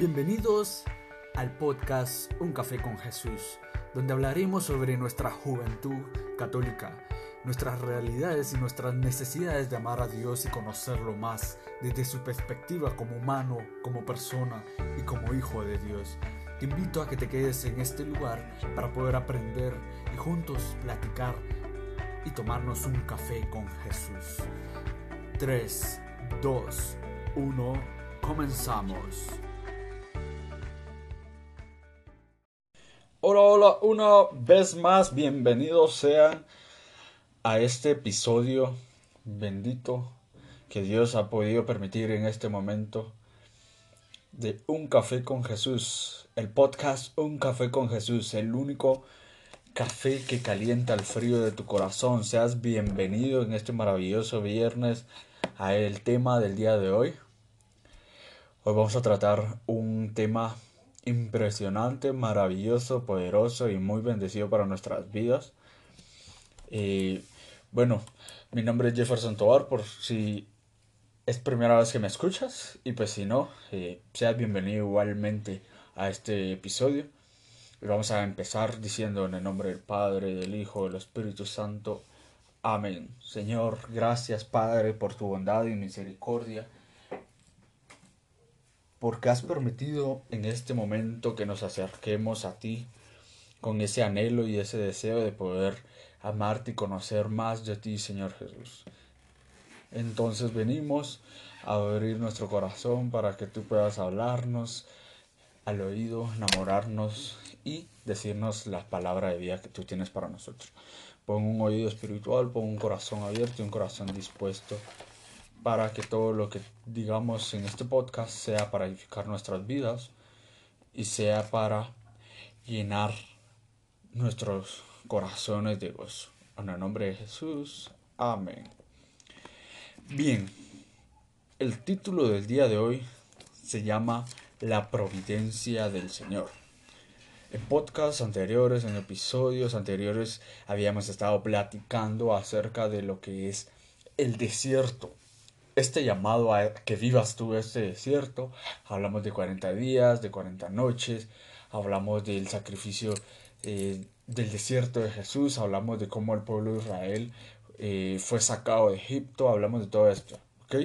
Bienvenidos al podcast Un Café con Jesús, donde hablaremos sobre nuestra juventud católica, nuestras realidades y nuestras necesidades de amar a Dios y conocerlo más desde su perspectiva como humano, como persona y como hijo de Dios. Te invito a que te quedes en este lugar para poder aprender y juntos platicar y tomarnos un café con Jesús. 3, 2, 1, comenzamos. Hola, hola, una vez más, bienvenidos sean a este episodio bendito que Dios ha podido permitir en este momento de Un Café con Jesús, el podcast Un Café con Jesús, el único café que calienta el frío de tu corazón. Seas bienvenido en este maravilloso viernes a el tema del día de hoy. Hoy vamos a tratar un tema impresionante, maravilloso, poderoso y muy bendecido para nuestras vidas. Y bueno, mi nombre es Jefferson Tobar, por si es primera vez que me escuchas, y pues si no, eh, seas bienvenido igualmente a este episodio. Y vamos a empezar diciendo en el nombre del Padre, del Hijo, del Espíritu Santo. Amén. Señor, gracias Padre por tu bondad y misericordia porque has permitido en este momento que nos acerquemos a ti con ese anhelo y ese deseo de poder amarte y conocer más de ti, Señor Jesús. Entonces venimos a abrir nuestro corazón para que tú puedas hablarnos al oído, enamorarnos y decirnos la palabra de vida que tú tienes para nosotros. Pon un oído espiritual, pon un corazón abierto y un corazón dispuesto para que todo lo que digamos en este podcast sea para edificar nuestras vidas y sea para llenar nuestros corazones de gozo. En el nombre de Jesús. Amén. Bien, el título del día de hoy se llama La providencia del Señor. En podcasts anteriores, en episodios anteriores, habíamos estado platicando acerca de lo que es el desierto este llamado a que vivas tú este desierto. Hablamos de 40 días, de 40 noches, hablamos del sacrificio eh, del desierto de Jesús, hablamos de cómo el pueblo de Israel eh, fue sacado de Egipto, hablamos de todo esto, ¿ok?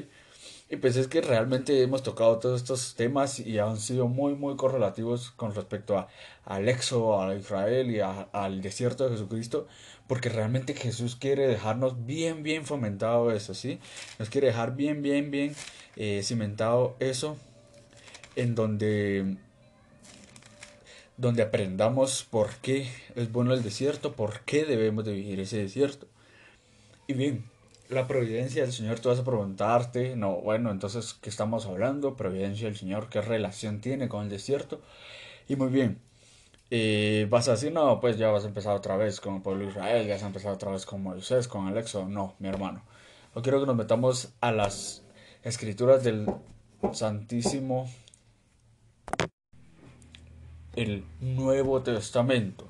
Y pues es que realmente hemos tocado todos estos temas y han sido muy, muy correlativos con respecto a, al éxodo, a Israel y al desierto de Jesucristo, porque realmente Jesús quiere dejarnos bien, bien fomentado eso, ¿sí? Nos quiere dejar bien, bien, bien eh, cimentado eso, en donde, donde aprendamos por qué es bueno el desierto, por qué debemos de vivir ese desierto. Y bien, la providencia del Señor, tú vas a preguntarte, no, bueno, entonces, ¿qué estamos hablando? Providencia del Señor, ¿qué relación tiene con el desierto? Y muy bien, eh, vas a decir, no, pues ya vas a empezar otra vez con el pueblo de Israel, ya vas a empezar otra vez con Moisés, con el Éxodo. No, mi hermano. No quiero que nos metamos a las escrituras del Santísimo, el Nuevo Testamento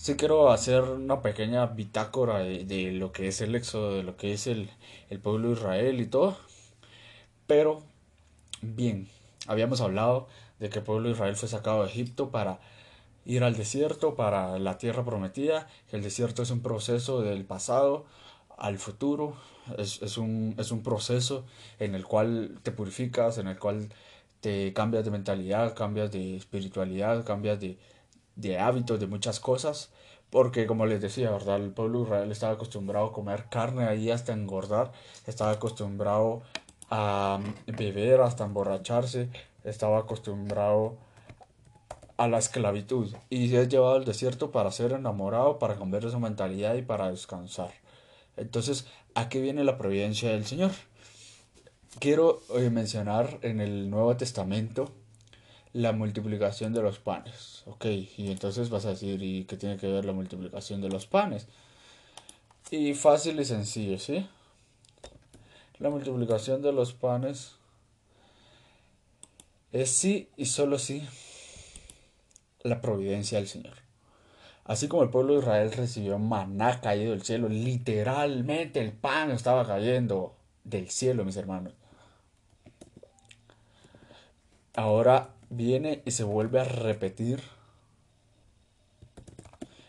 sí quiero hacer una pequeña bitácora de, lo que es el éxodo, de lo que es el, el pueblo de Israel y todo. Pero, bien, habíamos hablado de que el pueblo de Israel fue sacado de Egipto para ir al desierto, para la tierra prometida, el desierto es un proceso del pasado al futuro, es, es, un, es un proceso en el cual te purificas, en el cual te cambias de mentalidad, cambias de espiritualidad, cambias de, de hábitos, de muchas cosas, porque como les decía, ¿verdad? El pueblo Israel estaba acostumbrado a comer carne ahí hasta engordar, estaba acostumbrado a beber hasta emborracharse, estaba acostumbrado a la esclavitud y ha llevado al desierto para ser enamorado, para cambiar su mentalidad y para descansar. Entonces, ¿a qué viene la providencia del Señor? Quiero eh, mencionar en el Nuevo Testamento la multiplicación de los panes. Ok, y entonces vas a decir, ¿y qué tiene que ver la multiplicación de los panes? Y fácil y sencillo, ¿sí? La multiplicación de los panes es sí y solo sí la providencia del Señor. Así como el pueblo de Israel recibió maná caído del cielo, literalmente el pan estaba cayendo del cielo, mis hermanos. ahora viene y se vuelve a repetir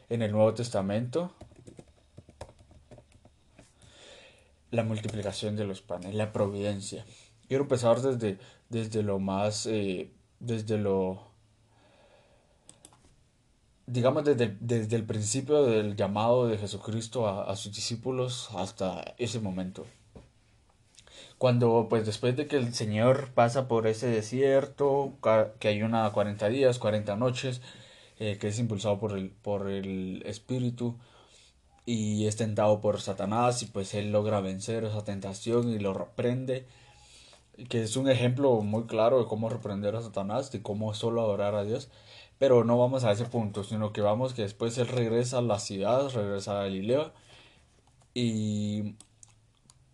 en el Nuevo Testamento la multiplicación de los panes, la providencia. Quiero empezar desde, desde lo más, eh, desde lo, digamos, desde, desde, el principio del llamado de Jesucristo a, a sus discípulos hasta ese momento cuando pues después de que el Señor pasa por ese desierto, que hay una 40 días, 40 noches, eh, que es impulsado por el, por el Espíritu y es tentado por Satanás y pues él logra vencer esa tentación y lo reprende, que es un ejemplo muy claro de cómo reprender a Satanás, de cómo solo adorar a Dios. Pero no vamos a ese punto, sino que vamos que después él regresa a la ciudad, regresa a Galilea y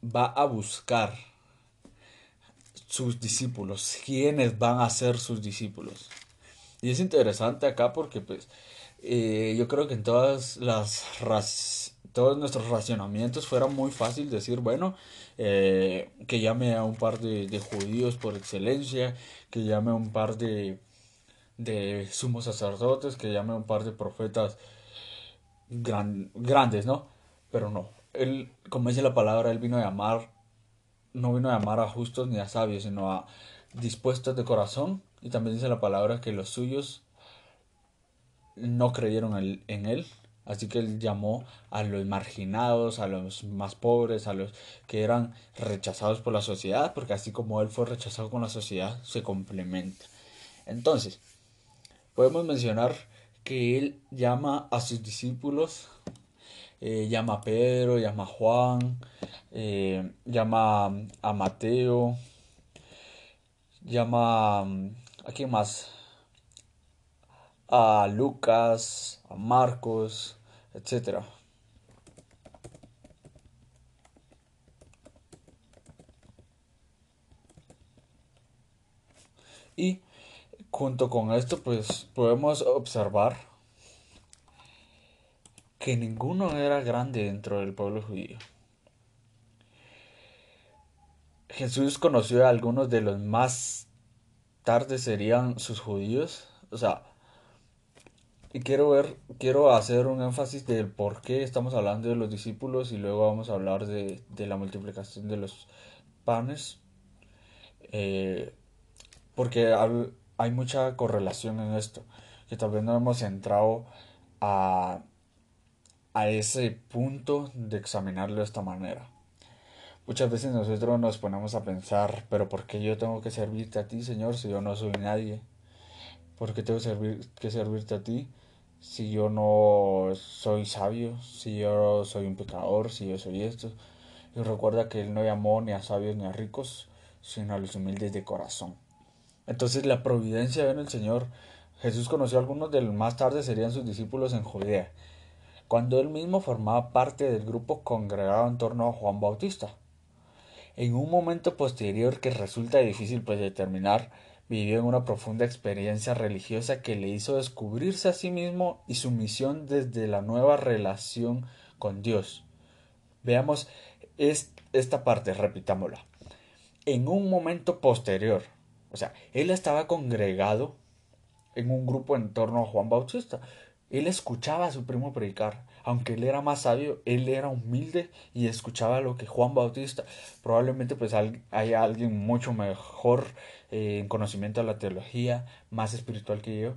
va a buscar sus discípulos, quiénes van a ser sus discípulos. Y es interesante acá porque pues eh, yo creo que en todas las todos nuestros racionamientos fuera muy fácil decir, bueno, eh, que llame a un par de, judíos por excelencia, que llame a un par de, de sumos sacerdotes, que llame a un par de profetas grandes, ¿no? Pero no, él, como dice la palabra, él vino a llamar no vino a llamar a justos ni a sabios, sino a dispuestos de corazón. Y también dice la palabra que los suyos no creyeron en él. Así que él llamó a los marginados, a los más pobres, a los que eran rechazados por la sociedad, porque así como él fue rechazado con la sociedad, se complementa. Entonces, podemos mencionar que él llama a sus discípulos eh, llama a Pedro, llama a Juan, eh, llama a Mateo, llama a quién más, a Lucas, a Marcos, etc. Y junto con esto, pues podemos observar que ninguno era grande dentro del pueblo judío. Jesús conoció a algunos de los más tarde serían sus judíos, o sea, y quiero ver, quiero hacer un énfasis del por qué estamos hablando de los discípulos y luego vamos a hablar de, la multiplicación de los panes, eh, porque hay mucha correlación en esto, que tal vez no hemos entrado a a ese punto de examinarlo de esta manera. Muchas veces nosotros nos ponemos a pensar, pero ¿por qué yo tengo que servirte a ti, Señor, si yo no soy nadie? ¿Por qué tengo que servirte a ti si yo no soy sabio, si yo soy un pecador, si yo soy esto? Y recuerda que Él no llamó ni a sabios ni a ricos, sino a los humildes de corazón. Entonces la providencia en el Señor. Jesús conoció a algunos del más tarde serían sus discípulos en Judea cuando él mismo formaba parte del grupo congregado en torno a Juan Bautista. En un momento posterior que resulta difícil pues determinar, vivió en una profunda experiencia religiosa que le hizo descubrirse a sí mismo y su misión desde la nueva relación con Dios. Veamos esta parte, repitámosla. En un momento posterior, o sea, él estaba congregado en un grupo en torno a Juan Bautista, él escuchaba a su primo predicar. Aunque él era más sabio, él era humilde y escuchaba lo que Juan Bautista. Probablemente pues hay alguien mucho mejor eh, en conocimiento de la teología, más espiritual que yo.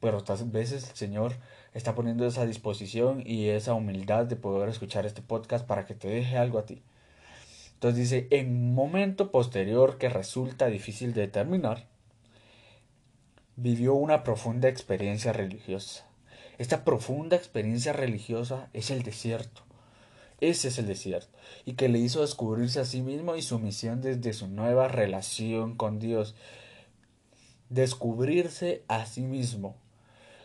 Pero otras veces el Señor está poniendo esa disposición y esa humildad de poder escuchar este podcast para que te deje algo a ti. Entonces dice, en un momento posterior que resulta difícil de determinar, vivió una profunda experiencia religiosa. Esta profunda experiencia religiosa es el desierto. Ese es el desierto. Y que le hizo descubrirse a sí mismo y su misión desde su nueva relación con Dios. Descubrirse a sí mismo.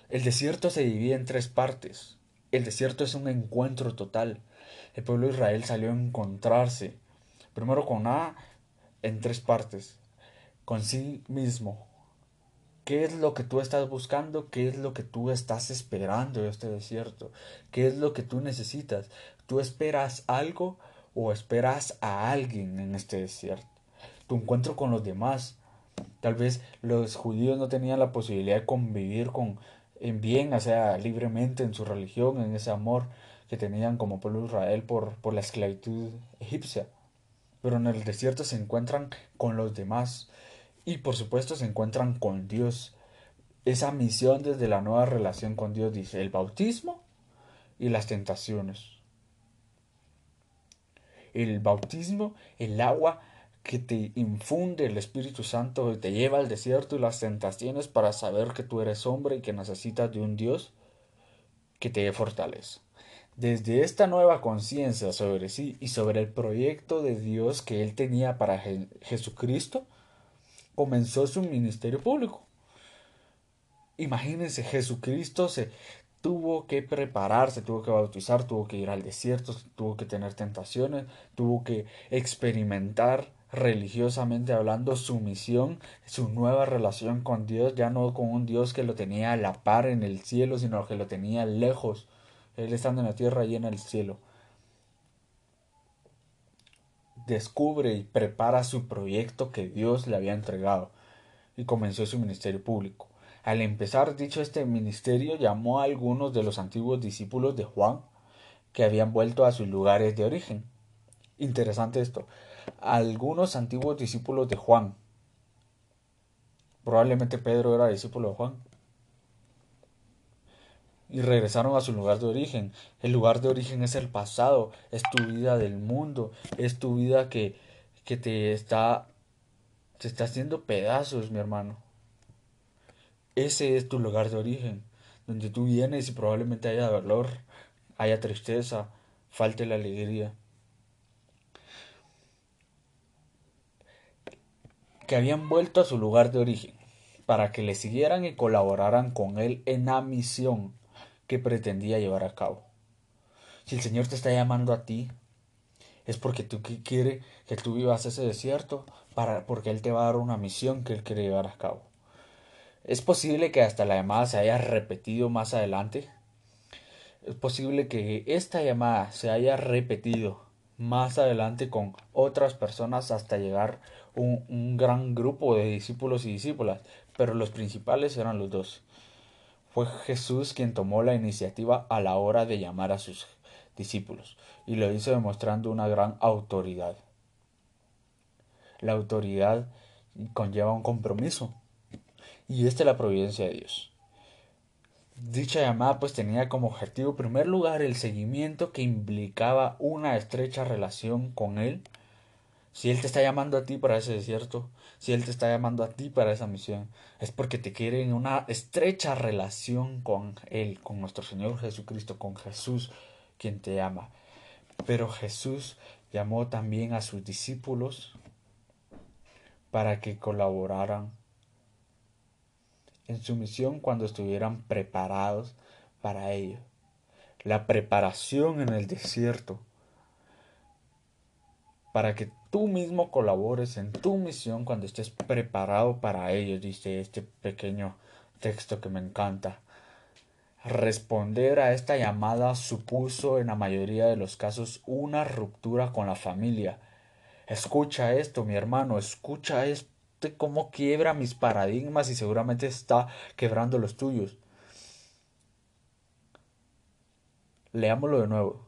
El desierto se divide en tres partes. El desierto es un encuentro total. El pueblo de Israel salió a encontrarse. Primero con A en tres partes. Con sí mismo, ¿Qué es lo que tú estás buscando? ¿Qué es lo que tú estás esperando de este desierto? ¿Qué es lo que tú necesitas? ¿Tú esperas algo o esperas a alguien en este desierto? Tu encuentro con los demás. Tal vez los judíos no tenían la posibilidad de convivir con en bien, o sea, libremente en su religión, en ese amor que tenían como pueblo Israel por, por la esclavitud egipcia. Pero en el desierto se encuentran con los demás y por supuesto se encuentran con Dios. Esa misión desde la nueva relación con Dios dice el bautismo y las tentaciones. El bautismo, el agua que te infunde el Espíritu Santo y te lleva al desierto y las tentaciones para saber que tú eres hombre y que necesitas de un Dios que te dé fortaleza. Desde esta nueva conciencia sobre sí y sobre el proyecto de Dios que él tenía para Jesucristo, comenzó su ministerio público. Imagínense, Jesucristo se tuvo que prepararse, tuvo que bautizar, tuvo que ir al desierto, tuvo que tener tentaciones, tuvo que experimentar religiosamente hablando su misión, su nueva relación con Dios, ya no con un Dios que lo tenía a la par en el cielo, sino que lo tenía lejos, él estando en la tierra y en el cielo. Descubre y prepara su proyecto que Dios le había entregado y comenzó su ministerio público. Al empezar dicho este ministerio llamó a algunos de los antiguos discípulos de Juan que habían vuelto a sus lugares de origen. Interesante esto algunos antiguos discípulos de Juan. Probablemente Pedro era discípulo de Juan. Y regresaron a su lugar de origen. El lugar de origen es el pasado, es tu vida del mundo, es tu vida que, que te está te está haciendo pedazos, mi hermano. Ese es tu lugar de origen, donde tú vienes y probablemente haya dolor, haya tristeza, falte la alegría. que habían vuelto a su lugar de origen, para que le siguieran y colaboraran con él en la misión que pretendía llevar a cabo. Si el Señor te está llamando a ti, es porque tú quiere que tú vivas ese desierto, para, porque Él te va a dar una misión que Él quiere llevar a cabo. Es posible que hasta la llamada se haya repetido más adelante. Es posible que esta llamada se haya repetido más adelante con otras personas hasta llegar un, un gran grupo de discípulos y discípulas, pero los principales eran los dos. Fue Jesús quien tomó la iniciativa a la hora de llamar a sus discípulos y lo hizo demostrando una gran autoridad. La autoridad conlleva un compromiso y esta es la providencia de Dios. Dicha llamada pues tenía como objetivo en primer lugar el seguimiento que implicaba una estrecha relación con Él. Si Él te está llamando a ti para ese desierto, si Él te está llamando a ti para esa misión, es porque te quiere en una estrecha relación con Él, con nuestro Señor Jesucristo, con Jesús, quien te ama. Pero Jesús llamó también a sus discípulos para que colaboraran en su misión cuando estuvieran preparados para ello. La preparación en el desierto para que tú mismo colabores en tu misión cuando estés preparado para ello, dice este pequeño texto que me encanta. Responder a esta llamada supuso en la mayoría de los casos una ruptura con la familia. Escucha esto, mi hermano, escucha esto cómo quiebra mis paradigmas y seguramente está quebrando los tuyos. Leámoslo de nuevo.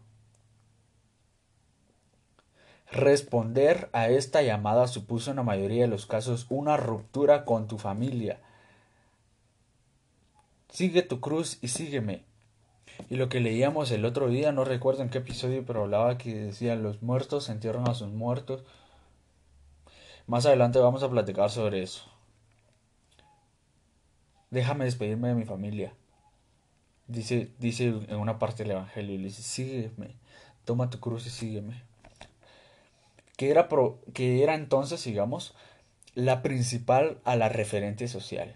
Responder a esta llamada supuso en la mayoría de los casos una ruptura con tu familia. Sigue tu cruz y sígueme. Y lo que leíamos el otro día, no recuerdo en qué episodio, pero hablaba que decían los muertos entierran a sus muertos. Más adelante vamos a platicar sobre eso. Déjame despedirme de mi familia. Dice, dice en una parte del Evangelio, y dice, sígueme, toma tu cruz y sígueme. Que era, que era entonces, digamos, la principal a la referente social.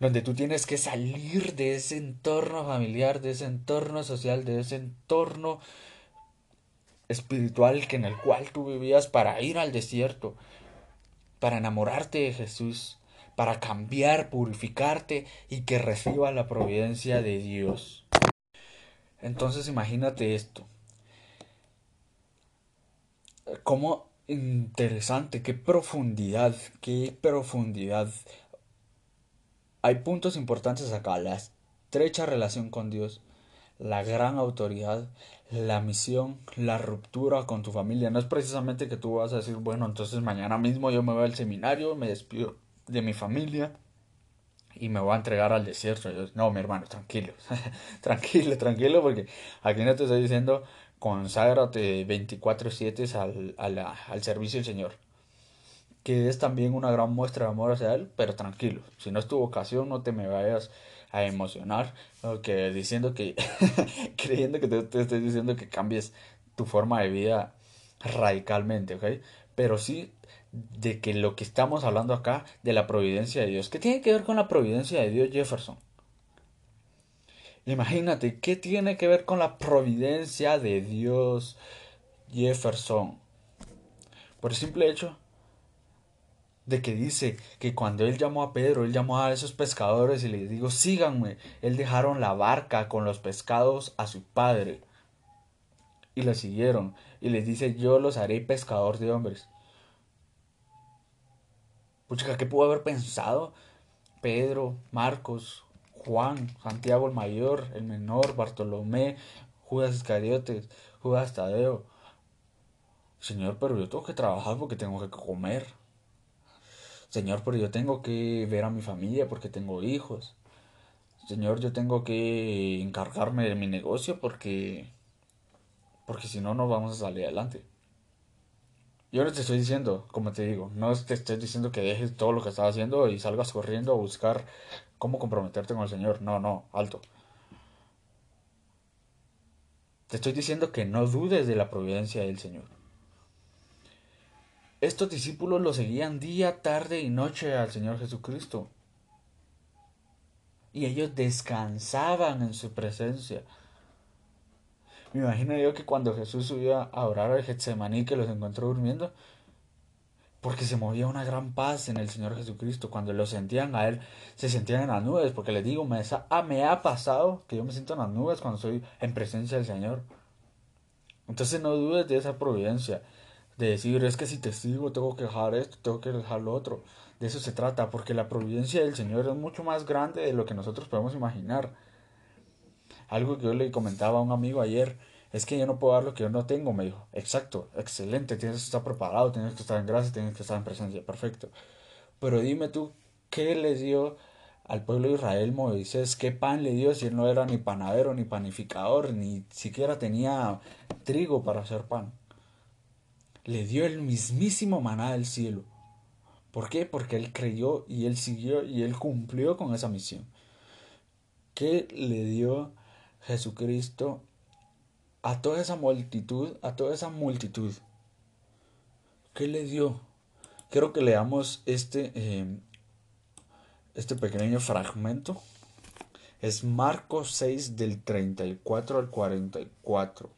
Donde tú tienes que salir de ese entorno familiar, de ese entorno social, de ese entorno espiritual que en el cual tú vivías para ir al desierto, para enamorarte de Jesús, para cambiar, purificarte y que reciba la providencia de Dios. Entonces imagínate esto. ¿Cómo interesante, qué profundidad, qué profundidad. Hay puntos importantes acá, la estrecha relación con Dios, la gran autoridad, la misión, la ruptura con tu familia. No es precisamente que tú vas a decir, bueno, entonces mañana mismo yo me voy al seminario, me despido de mi familia y me voy a entregar al desierto. no, mi hermano, tranquilo, tranquilo, tranquilo, porque aquí no te estoy diciendo conságrate 24/7 al, al, al servicio del Señor. Que es también una gran muestra de amor hacia Él, pero tranquilo, si no es tu vocación, no te me vayas a emocionar, diciendo que, creyendo que te, te estoy diciendo que cambies tu forma de vida radicalmente, ¿ok? Pero sí de que lo que estamos hablando acá, de la providencia de Dios, ¿qué tiene que ver con la providencia de Dios, Jefferson? Imagínate, ¿qué tiene que ver con la providencia de Dios, Jefferson? Por el simple hecho de que dice que cuando él llamó a Pedro, él llamó a esos pescadores y les dijo, síganme. Él dejaron la barca con los pescados a su padre. Y le siguieron. Y les dice, yo los haré pescador de hombres. Pucha, ¿qué pudo haber pensado Pedro, Marcos, Juan, Santiago el mayor, el menor, Bartolomé, Judas Iscariotes, Judas Tadeo. Señor, pero yo tengo que trabajar porque tengo que comer. Señor, pero yo tengo que ver a mi familia porque tengo hijos. Señor, yo tengo que encargarme de mi negocio porque porque si no no vamos a salir adelante. Yo no te estoy diciendo, como te digo, no te estoy diciendo que dejes todo lo que estás haciendo y salgas corriendo a buscar cómo comprometerte con el Señor. No, no, alto. Te estoy diciendo que no dudes de la providencia del Señor. Estos discípulos lo seguían día, tarde y noche al Señor Jesucristo. Y ellos descansaban en su presencia. Me imagino yo que cuando Jesús subió a orar al Getsemaní que los encontró durmiendo, porque se movía una gran paz en el Señor Jesucristo. Cuando lo sentían a Él, se sentían en las nubes, porque les digo, me, ah, me ha pasado que yo me siento en las nubes cuando estoy en presencia del Señor. Entonces no dudes de esa providencia, de decir, es que si te sigo tengo que dejar esto, tengo que dejar lo otro. De eso se trata, porque la providencia del Señor es mucho más grande de lo que nosotros podemos imaginar. Algo que yo le comentaba a un amigo ayer, es que yo no puedo dar lo que yo no tengo, me dijo. Exacto, excelente, tienes que estar preparado, tienes que estar en gracia, tienes que estar en presencia, perfecto. Pero dime tú, ¿qué le dio al pueblo de Israel Moisés? ¿Qué pan le dio si él no era ni panadero, ni panificador, ni siquiera tenía trigo para hacer pan? Le dio el mismísimo maná del cielo. ¿Por qué? Porque él creyó y él siguió y él cumplió con esa misión. ¿Qué le dio Jesucristo a toda esa multitud, a toda esa multitud, ¿qué le dio? Quiero que leamos este, eh, este pequeño fragmento. Es Marcos 6 del 34 al 44.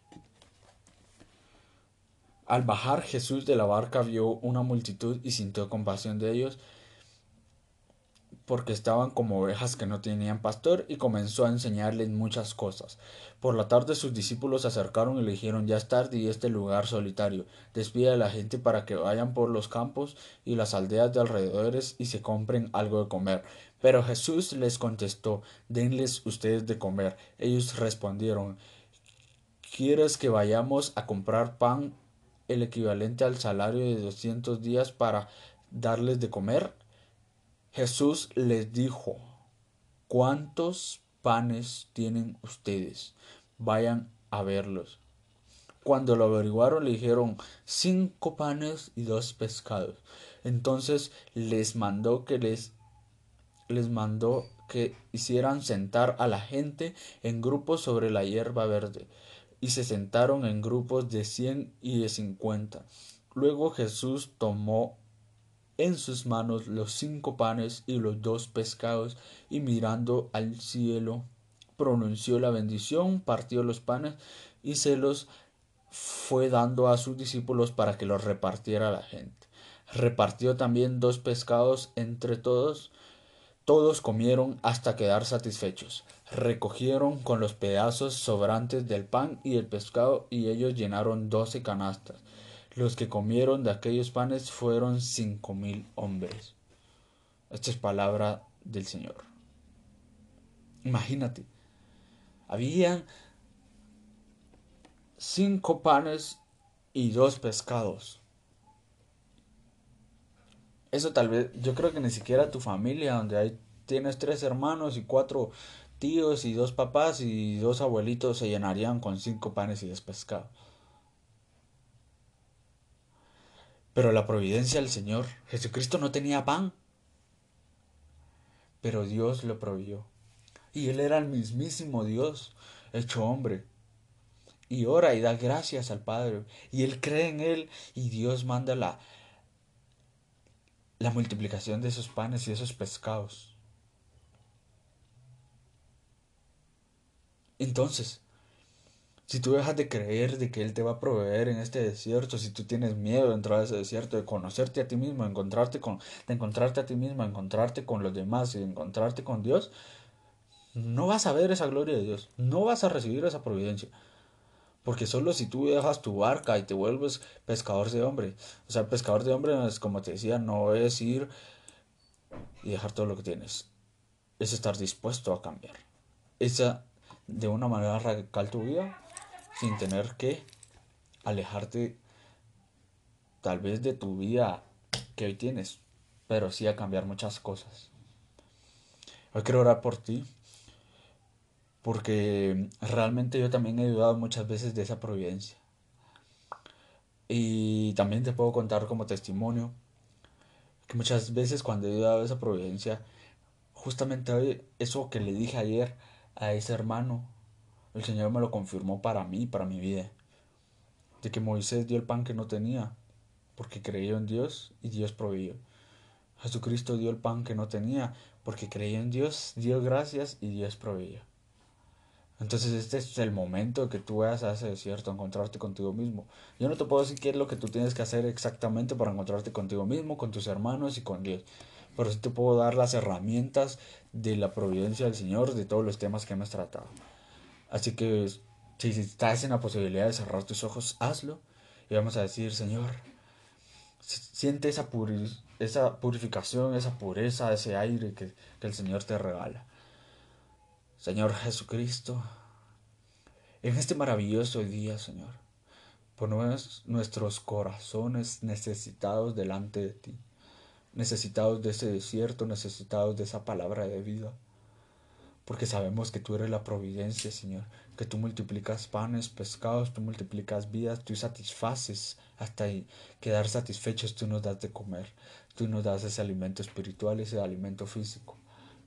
Al bajar Jesús de la barca vio una multitud y sintió compasión de ellos porque estaban como ovejas que no tenían pastor y comenzó a enseñarles muchas cosas. Por la tarde sus discípulos se acercaron y le dijeron ya es tarde y este lugar solitario. Despide a la gente para que vayan por los campos y las aldeas de alrededores y se compren algo de comer. Pero Jesús les contestó denles ustedes de comer. Ellos respondieron ¿Quieres que vayamos a comprar pan el equivalente al salario de doscientos días para darles de comer? Jesús les dijo, ¿cuántos panes tienen ustedes? Vayan a verlos. Cuando lo averiguaron le dijeron cinco panes y dos pescados. Entonces les mandó que les les mandó que hicieran sentar a la gente en grupos sobre la hierba verde, y se sentaron en grupos de cien y de cincuenta. Luego Jesús tomó en sus manos los cinco panes y los dos pescados, y mirando al cielo, pronunció la bendición, partió los panes y se los fue dando a sus discípulos para que los repartiera la gente. Repartió también dos pescados entre todos. Todos comieron hasta quedar satisfechos. Recogieron con los pedazos sobrantes del pan y del pescado y ellos llenaron doce canastas. Los que comieron de aquellos panes fueron cinco mil hombres. Esta es palabra del Señor. Imagínate, habían cinco panes y dos pescados. Eso tal vez, yo creo que ni siquiera tu familia, donde hay, tienes tres hermanos y cuatro tíos y dos papás y dos abuelitos, se llenarían con cinco panes y dos pescados. Pero la providencia del Señor, Jesucristo no tenía pan, pero Dios lo proveyó. Y Él era el mismísimo Dios, hecho hombre. Y ora y da gracias al Padre. Y Él cree en Él y Dios manda la, la multiplicación de esos panes y esos pescados. Entonces, si tú dejas de creer de que Él te va a proveer en este desierto, si tú tienes miedo de entrar a ese desierto, de conocerte a ti mismo, de encontrarte, con, encontrarte a ti mismo, de encontrarte con los demás y de encontrarte con Dios, no vas a ver esa gloria de Dios, no vas a recibir esa providencia. Porque solo si tú dejas tu barca y te vuelves pescador de hombre, o sea, pescador de hombre, como te decía, no es ir y dejar todo lo que tienes, es estar dispuesto a cambiar. Esa, de una manera radical tu vida, sin tener que alejarte tal vez de tu vida que hoy tienes, pero sí a cambiar muchas cosas. Hoy quiero orar por ti, porque realmente yo también he dudado muchas veces de esa providencia. Y también te puedo contar como testimonio que muchas veces cuando he dudado de esa providencia, justamente eso que le dije ayer a ese hermano, el Señor me lo confirmó para mí, para mi vida. De que Moisés dio el pan que no tenía, porque creyó en Dios y Dios proveyó. Jesucristo dio el pan que no tenía, porque creyó en Dios, dio gracias y Dios proveyó. Entonces este es el momento que tú vayas a ese desierto, a encontrarte contigo mismo. Yo no te puedo decir qué es lo que tú tienes que hacer exactamente para encontrarte contigo mismo, con tus hermanos y con Dios. Pero sí te puedo dar las herramientas de la providencia del Señor, de todos los temas que hemos tratado. Así que si estás en la posibilidad de cerrar tus ojos, hazlo. Y vamos a decir, Señor, siente esa, esa purificación, esa pureza, ese aire que, que el Señor te regala. Señor Jesucristo, en este maravilloso día, Señor, ponemos nuestros corazones necesitados delante de ti, necesitados de ese desierto, necesitados de esa palabra de vida porque sabemos que tú eres la providencia, Señor, que tú multiplicas panes, pescados, tú multiplicas vidas, tú satisfaces hasta quedar satisfechos, tú nos das de comer, tú nos das ese alimento espiritual, ese alimento físico.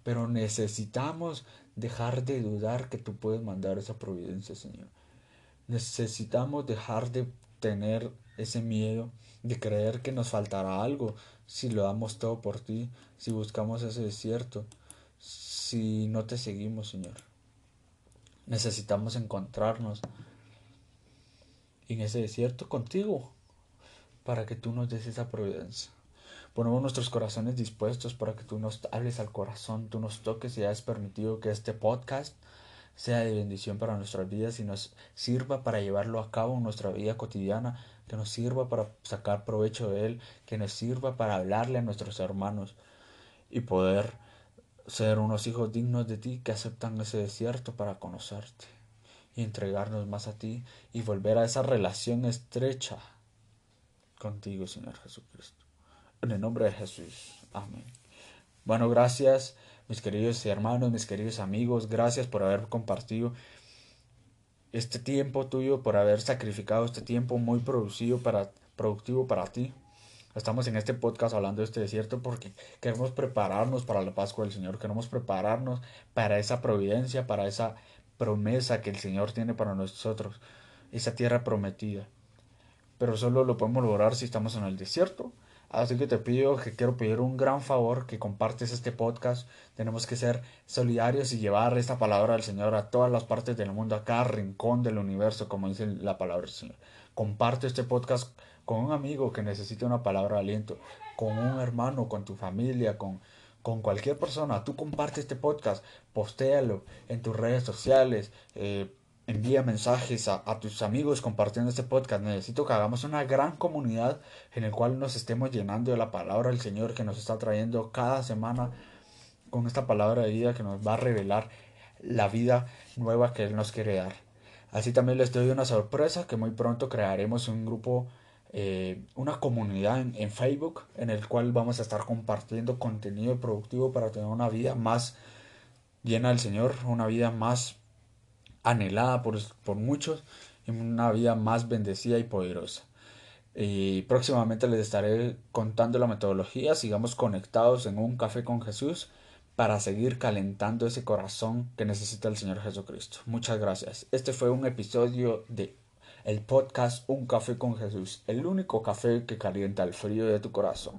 Pero necesitamos dejar de dudar que tú puedes mandar esa providencia, Señor. Necesitamos dejar de tener ese miedo, de creer que nos faltará algo si lo damos todo por ti, si buscamos ese desierto si no te seguimos, Señor. Necesitamos encontrarnos en ese desierto contigo para que tú nos des esa providencia. Ponemos nuestros corazones dispuestos para que tú nos hables al corazón, tú nos toques y hayas permitido que este podcast sea de bendición para nuestras vidas y nos sirva para llevarlo a cabo en nuestra vida cotidiana, que nos sirva para sacar provecho de él, que nos sirva para hablarle a nuestros hermanos y poder ser unos hijos dignos de ti que aceptan ese desierto para conocerte y entregarnos más a ti y volver a esa relación estrecha contigo, Señor Jesucristo. En el nombre de Jesús. Amén. Bueno, gracias, mis queridos hermanos, mis queridos amigos. Gracias por haber compartido este tiempo tuyo, por haber sacrificado este tiempo muy producido para, productivo para ti. Estamos en este podcast hablando de este desierto porque queremos prepararnos para la Pascua del Señor, queremos prepararnos para esa providencia, para esa promesa que el Señor tiene para nosotros, esa tierra prometida. Pero solo lo podemos lograr si estamos en el desierto. Así que te pido que quiero pedir un gran favor que compartes este podcast. Tenemos que ser solidarios y llevar esta palabra del Señor a todas las partes del mundo, a cada rincón del universo, como dice la palabra del Señor. Comparte este podcast con un amigo que necesite una palabra de aliento, con un hermano, con tu familia, con, con cualquier persona. Tú comparte este podcast, postéalo en tus redes sociales, eh, envía mensajes a, tus amigos compartiendo este podcast. Necesito que hagamos una gran comunidad en el cual nos estemos llenando de la palabra del Señor que nos está trayendo cada semana con esta palabra de vida que nos va a revelar la vida nueva que Él nos quiere dar. Así también les doy una sorpresa que muy pronto crearemos un grupo, eh, una comunidad en, Facebook en el cual vamos a estar compartiendo contenido productivo para tener una vida más llena del Señor, una vida más anhelada por, por muchos y una vida más bendecida y poderosa. Y próximamente les estaré contando la metodología. Sigamos conectados en un café con Jesús para seguir calentando ese corazón que necesita el Señor Jesucristo. Muchas gracias. Este fue un episodio de el podcast Un café con Jesús, el único café que calienta el frío de tu corazón.